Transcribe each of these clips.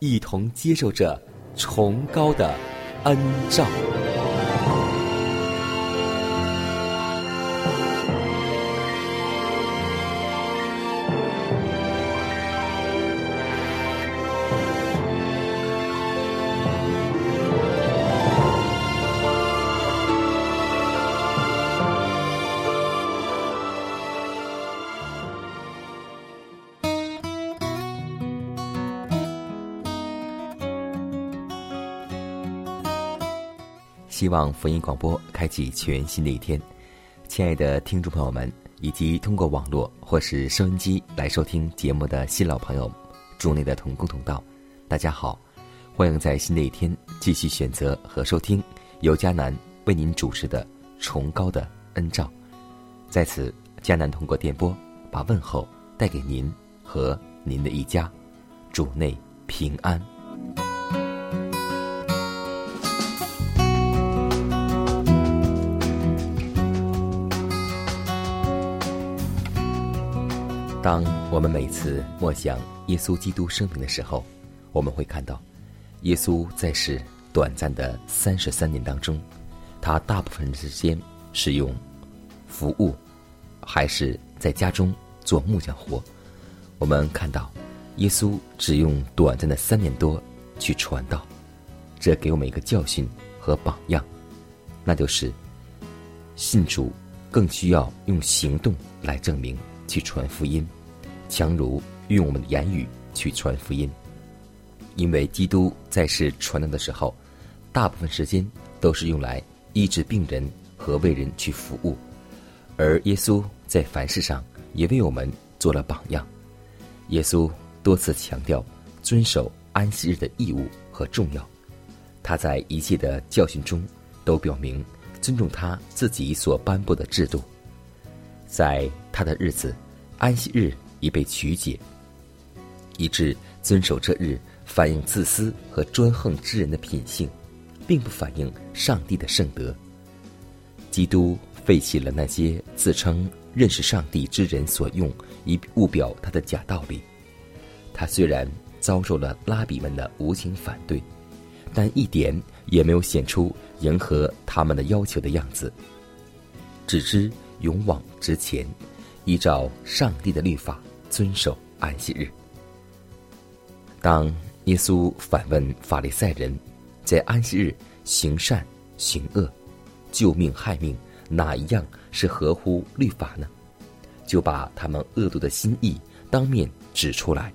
一同接受着崇高的恩照。望福音广播开启全新的一天，亲爱的听众朋友们，以及通过网络或是收音机来收听节目的新老朋友，主内的同工同道，大家好，欢迎在新的一天继续选择和收听由迦南为您主持的崇高的恩照。在此，迦南通过电波把问候带给您和您的一家，主内平安。当我们每次默想耶稣基督生平的时候，我们会看到，耶稣在世短暂的三十三年当中，他大部分时间是用服务，还是在家中做木匠活。我们看到，耶稣只用短暂的三年多去传道，这给我们一个教训和榜样，那就是信主更需要用行动来证明。去传福音，强如用我们的言语去传福音。因为基督在世传道的时候，大部分时间都是用来医治病人和为人去服务，而耶稣在凡事上也为我们做了榜样。耶稣多次强调遵守安息日的义务和重要，他在一切的教训中都表明尊重他自己所颁布的制度。在他的日子，安息日已被曲解，以致遵守这日反映自私和专横之人的品性，并不反映上帝的圣德。基督废弃了那些自称认识上帝之人所用以误表他的假道理。他虽然遭受了拉比们的无情反对，但一点也没有显出迎合他们的要求的样子，只知。勇往直前，依照上帝的律法遵守安息日。当耶稣反问法利赛人，在安息日行善行恶、救命害命，哪一样是合乎律法呢？就把他们恶毒的心意当面指出来。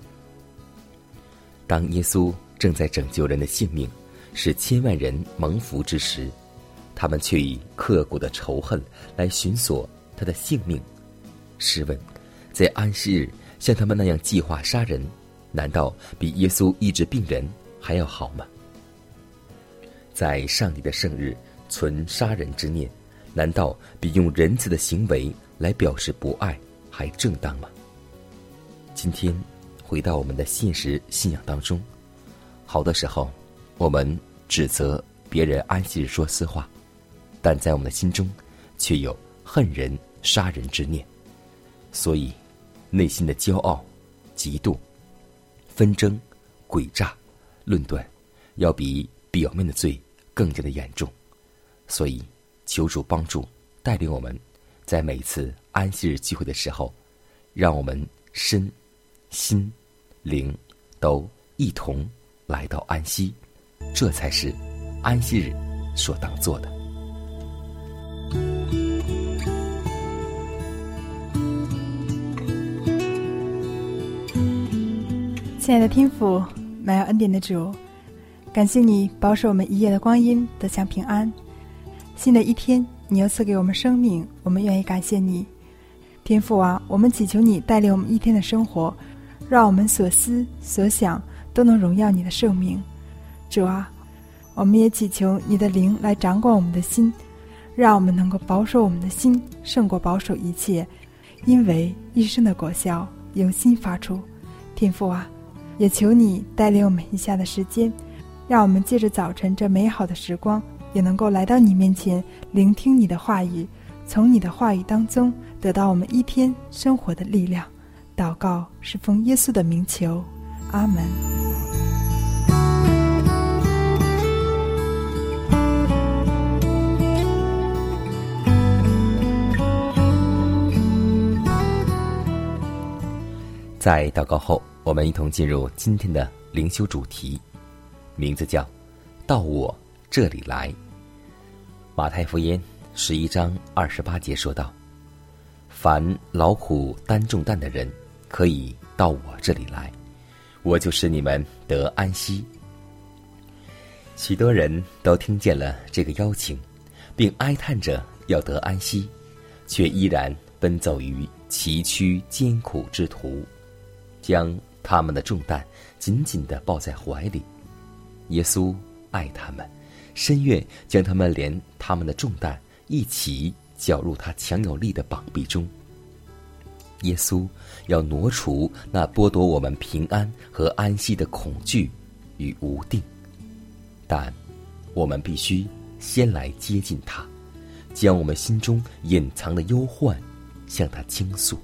当耶稣正在拯救人的性命，使千万人蒙福之时，他们却以刻骨的仇恨来寻索。他的性命，试问，在安息日像他们那样计划杀人，难道比耶稣医治病人还要好吗？在上帝的圣日存杀人之念，难道比用仁慈的行为来表示不爱还正当吗？今天回到我们的现实信仰当中，好的时候，我们指责别人安息日说私话，但在我们的心中，却有恨人。杀人之念，所以内心的骄傲、嫉妒、纷争、诡诈、论断，要比表面的罪更加的严重。所以，求主帮助带领我们，在每次安息日聚会的时候，让我们身、心、灵都一同来到安息，这才是安息日所当做的。亲爱的天父，满有恩典的主，感谢你保守我们一夜的光阴得享平安。新的一天，你又赐给我们生命，我们愿意感谢你，天父啊！我们祈求你带领我们一天的生活，让我们所思所想都能荣耀你的圣名。主啊，我们也祈求你的灵来掌管我们的心，让我们能够保守我们的心胜过保守一切，因为一生的果效由心发出。天父啊！也求你带领我们以下的时间，让我们借着早晨这美好的时光，也能够来到你面前，聆听你的话语，从你的话语当中得到我们一天生活的力量。祷告是奉耶稣的名求，阿门。在祷告后。我们一同进入今天的灵修主题，名字叫“到我这里来”。马太福音十一章二十八节说道：“凡劳苦担重担的人，可以到我这里来，我就使你们得安息。”许多人都听见了这个邀请，并哀叹着要得安息，却依然奔走于崎岖艰苦之途，将。他们的重担紧紧的抱在怀里，耶稣爱他们，深愿将他们连他们的重担一起搅入他强有力的膀臂中。耶稣要挪除那剥夺我们平安和安息的恐惧与无定，但我们必须先来接近他，将我们心中隐藏的忧患向他倾诉。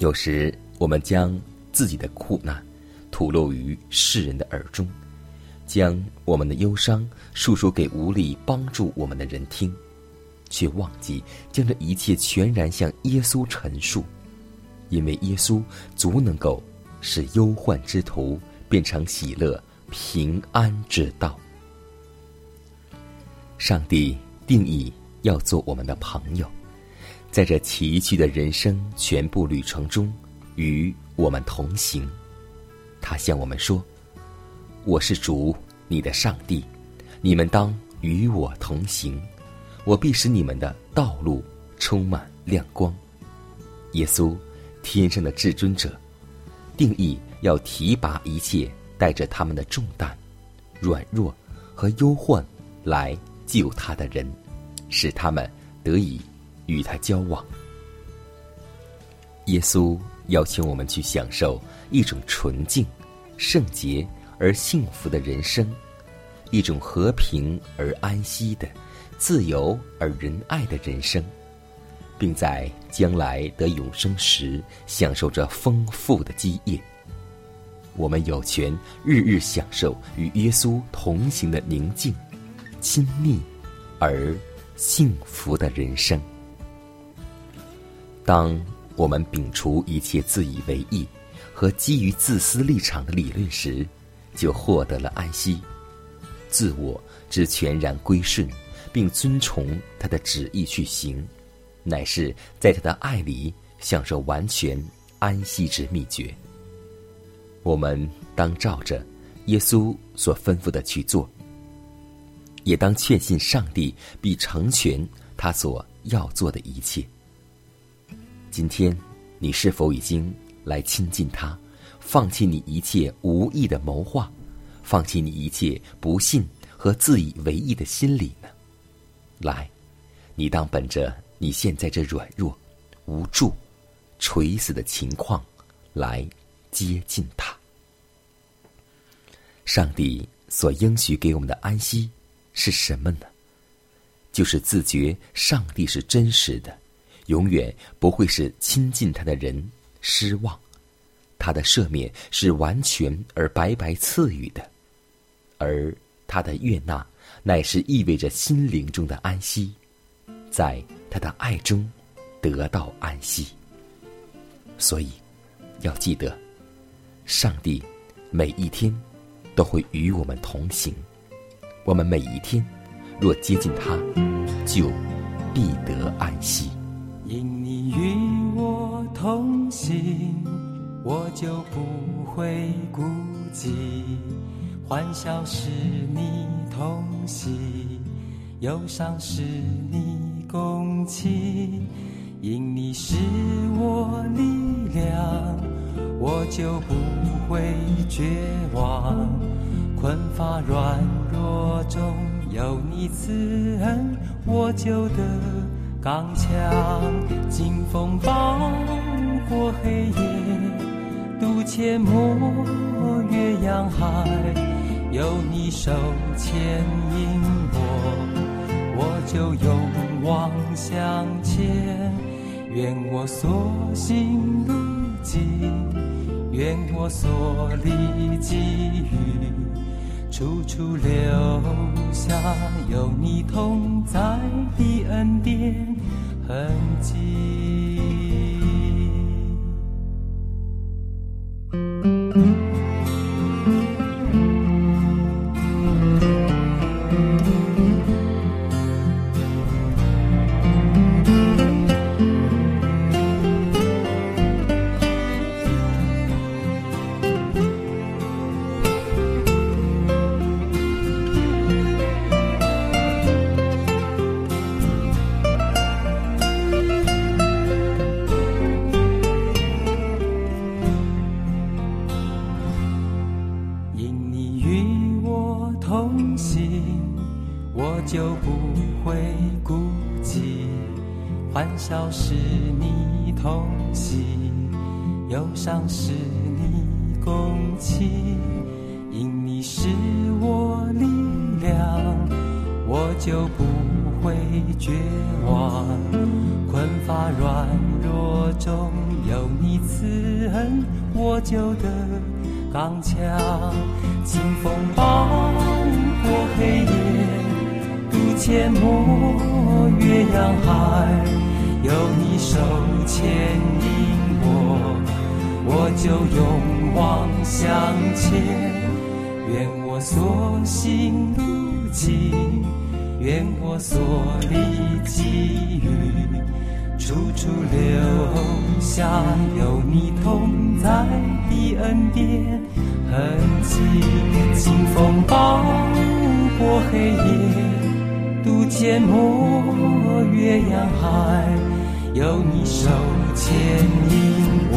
有时，我们将自己的苦难吐露于世人的耳中，将我们的忧伤诉说给无力帮助我们的人听，却忘记将这一切全然向耶稣陈述，因为耶稣足能够使忧患之徒变成喜乐平安之道。上帝定义要做我们的朋友。在这崎岖的人生全部旅程中，与我们同行。他向我们说：“我是主，你的上帝，你们当与我同行，我必使你们的道路充满亮光。”耶稣，天生的至尊者，定义要提拔一切带着他们的重担、软弱和忧患来救他的人，使他们得以。与他交往，耶稣邀请我们去享受一种纯净、圣洁而幸福的人生，一种和平而安息的、自由而仁爱的人生，并在将来得永生时享受着丰富的基业。我们有权日日享受与耶稣同行的宁静、亲密而幸福的人生。当我们摒除一切自以为意和基于自私立场的理论时，就获得了安息。自我之全然归顺，并遵从他的旨意去行，乃是在他的爱里享受完全安息之秘诀。我们当照着耶稣所吩咐的去做，也当确信上帝必成全他所要做的一切。今天，你是否已经来亲近他，放弃你一切无意的谋划，放弃你一切不信和自以为意的心理呢？来，你当本着你现在这软弱、无助、垂死的情况来接近他。上帝所应许给我们的安息是什么呢？就是自觉上帝是真实的。永远不会使亲近他的人失望，他的赦免是完全而白白赐予的，而他的悦纳乃是意味着心灵中的安息，在他的爱中得到安息。所以，要记得，上帝每一天都会与我们同行。我们每一天若接近他，就必得安息。与我同行，我就不会孤寂。欢笑是你同喜，忧伤是你共情。因你是我力量，我就不会绝望。困乏软弱中有你慈恩，我就得刚强。经风暴过黑夜，渡阡陌越洋海，有你手牵引我，我就勇往向前。愿我所行路径，愿我所历际遇，处处留下有你同在的恩典痕迹。是你共情，因你是我。力量，我。就不会绝望。困乏软弱中有你慈恩，我。就得刚强。清风伴过黑夜，渡阡陌，越阳海，有你手牵。我就勇往向前。愿我所行路径，愿我所历际遇。处处留下有你同在的恩典痕迹，清风抱过黑夜，渡阡陌越洋海，有你手牵引我，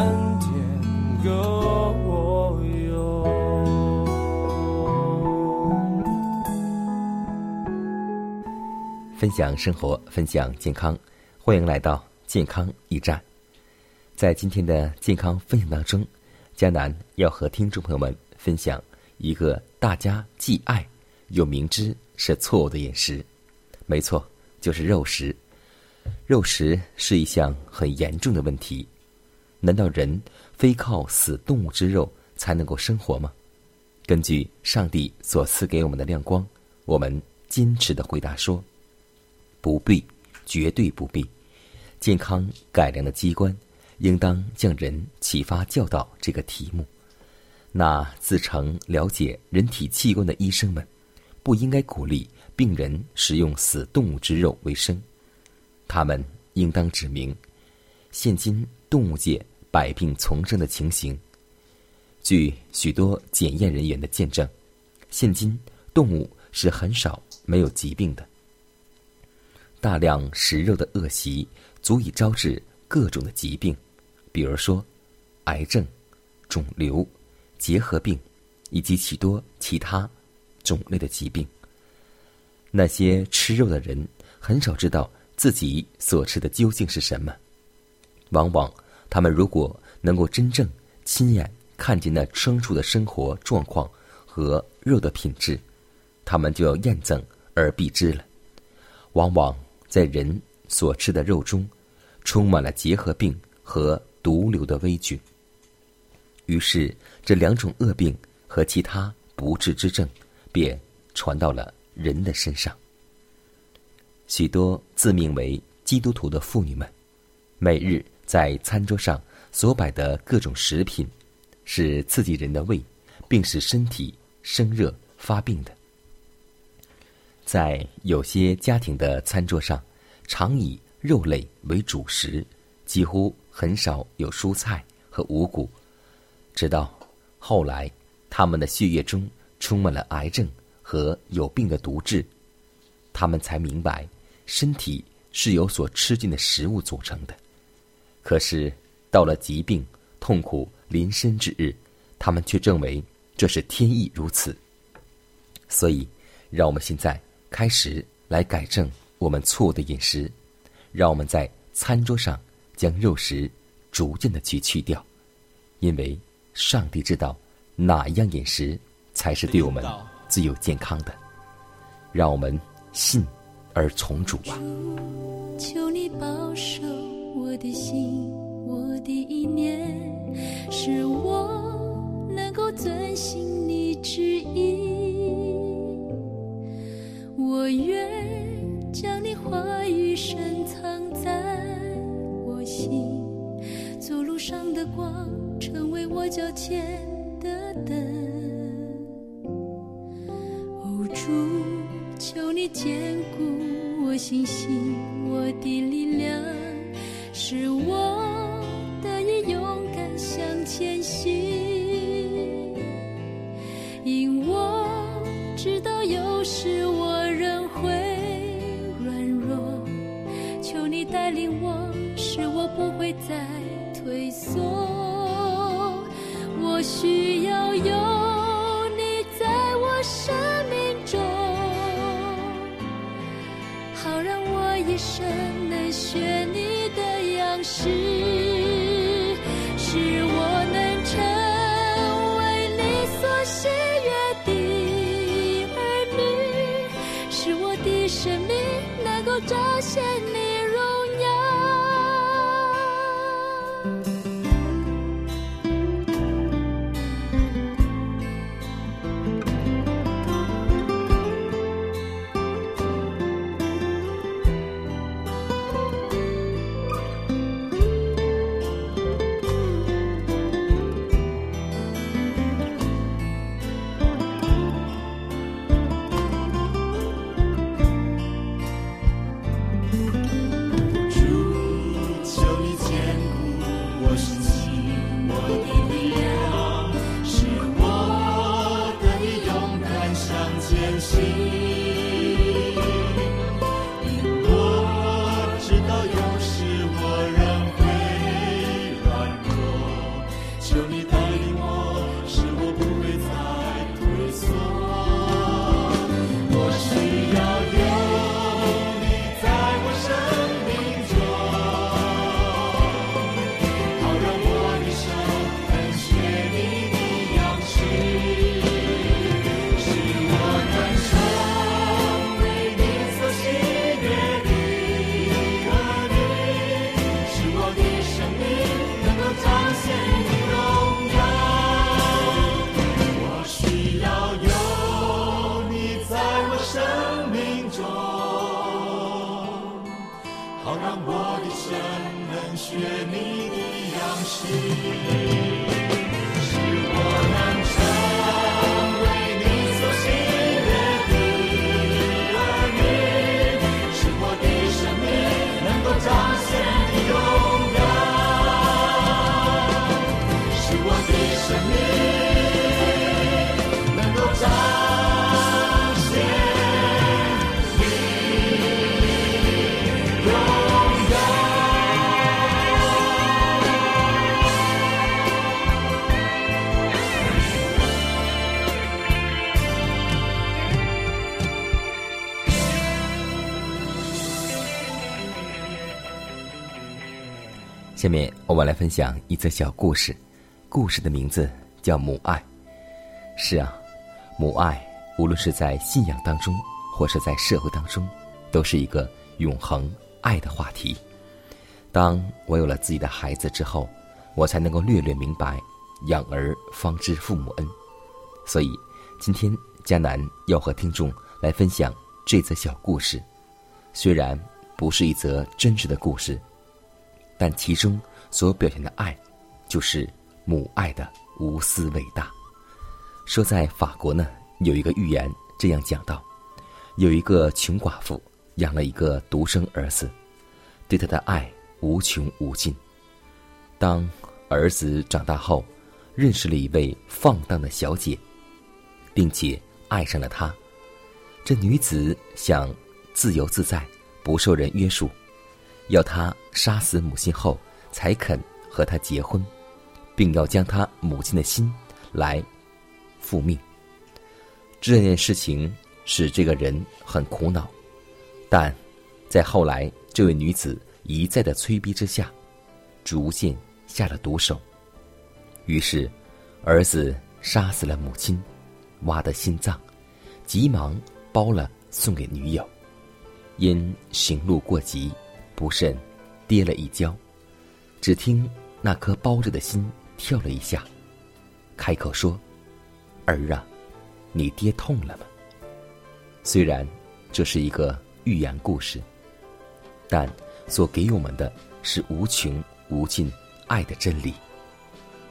恩典够用。分享生活，分享健康，欢迎来到健康驿站。在今天的健康分享当中。江南要和听众朋友们分享一个大家既爱又明知是错误的饮食，没错，就是肉食。肉食是一项很严重的问题。难道人非靠死动物之肉才能够生活吗？根据上帝所赐给我们的亮光，我们坚持的回答说：不必，绝对不必。健康改良的机关。应当将人启发教导这个题目。那自称了解人体器官的医生们，不应该鼓励病人食用死动物之肉为生。他们应当指明，现今动物界百病丛生的情形。据许多检验人员的见证，现今动物是很少没有疾病的。大量食肉的恶习，足以招致各种的疾病。比如说，癌症、肿瘤、结核病，以及许多其他种类的疾病。那些吃肉的人很少知道自己所吃的究竟是什么。往往，他们如果能够真正亲眼看见那牲畜的生活状况和肉的品质，他们就要厌憎而避之了。往往在人所吃的肉中，充满了结核病和。毒瘤的微菌，于是这两种恶病和其他不治之症便传到了人的身上。许多自命为基督徒的妇女们，每日在餐桌上所摆的各种食品，是刺激人的胃，并使身体生热发病的。在有些家庭的餐桌上，常以肉类为主食，几乎。很少有蔬菜和五谷，直到后来，他们的血液中充满了癌症和有病的毒质，他们才明白身体是由所吃进的食物组成的。可是到了疾病、痛苦临身之日，他们却认为这是天意如此。所以，让我们现在开始来改正我们错误的饮食，让我们在餐桌上。将肉食逐渐的去去掉，因为上帝知道哪一样饮食才是对我们最有健康的。让我们信而从主吧。求你保守我的心，我的意念，使我能够遵行你旨意。我愿将你话语深藏在我。心，走路上的光，成为我脚前的灯。哦，主，求你坚固我信心，我的力量，使我得以勇敢向前行。因我知道有时我仍会软弱，求你带领我。使我不会再退缩，我需要有你在我生命中，好让我一生能学你是学你的样式，下面我们来分享一则小故事，故事的名字叫《母爱》。是啊，母爱无论是在信仰当中，或是在社会当中，都是一个永恒爱的话题。当我有了自己的孩子之后，我才能够略略明白“养儿方知父母恩”。所以，今天迦南要和听众来分享这则小故事。虽然不是一则真实的故事，但其中所表现的爱，就是母爱的无私伟大。说在法国呢，有一个寓言这样讲到：有一个穷寡妇养了一个独生儿子，对他的爱无穷无尽。当儿子长大后，认识了一位放荡的小姐，并且爱上了她。这女子想自由自在，不受人约束，要他杀死母亲后才肯和他结婚，并要将他母亲的心来复命。这件事情使这个人很苦恼，但在后来这位女子一再的催逼之下，逐渐下了毒手。于是，儿子杀死了母亲，挖的心脏，急忙包了送给女友。因行路过急，不慎跌了一跤，只听那颗包着的心跳了一下，开口说：“儿啊，你跌痛了吗？”虽然这是一个寓言故事，但所给我们的是无穷无尽爱的真理。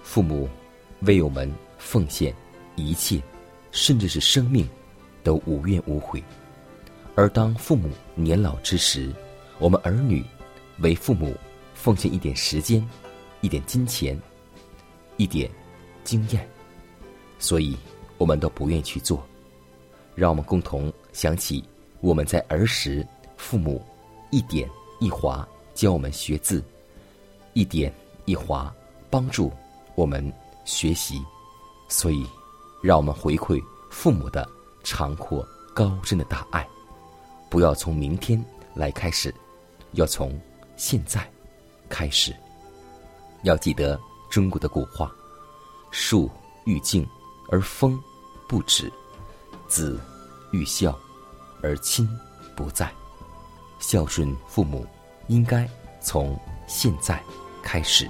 父母为我们奉献一切，甚至是生命，都无怨无悔。而当父母年老之时，我们儿女为父母奉献一点时间、一点金钱、一点经验，所以我们都不愿去做。让我们共同想起我们在儿时，父母一点一划教我们学字，一点一划帮助我们学习所以，让我们回馈父母的长阔高深的大爱，不要从明天来开始，要从现在开始。要记得中国的古话：“树欲静而风不止，子欲孝而亲不在。”孝顺父母，应该从现在开始。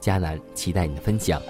佳楠，期待你的分享。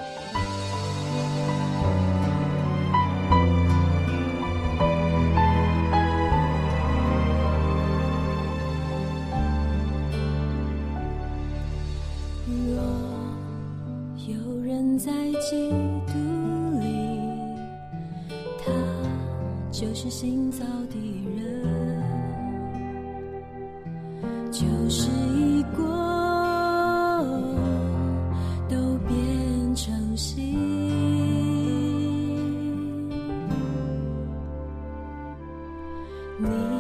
你。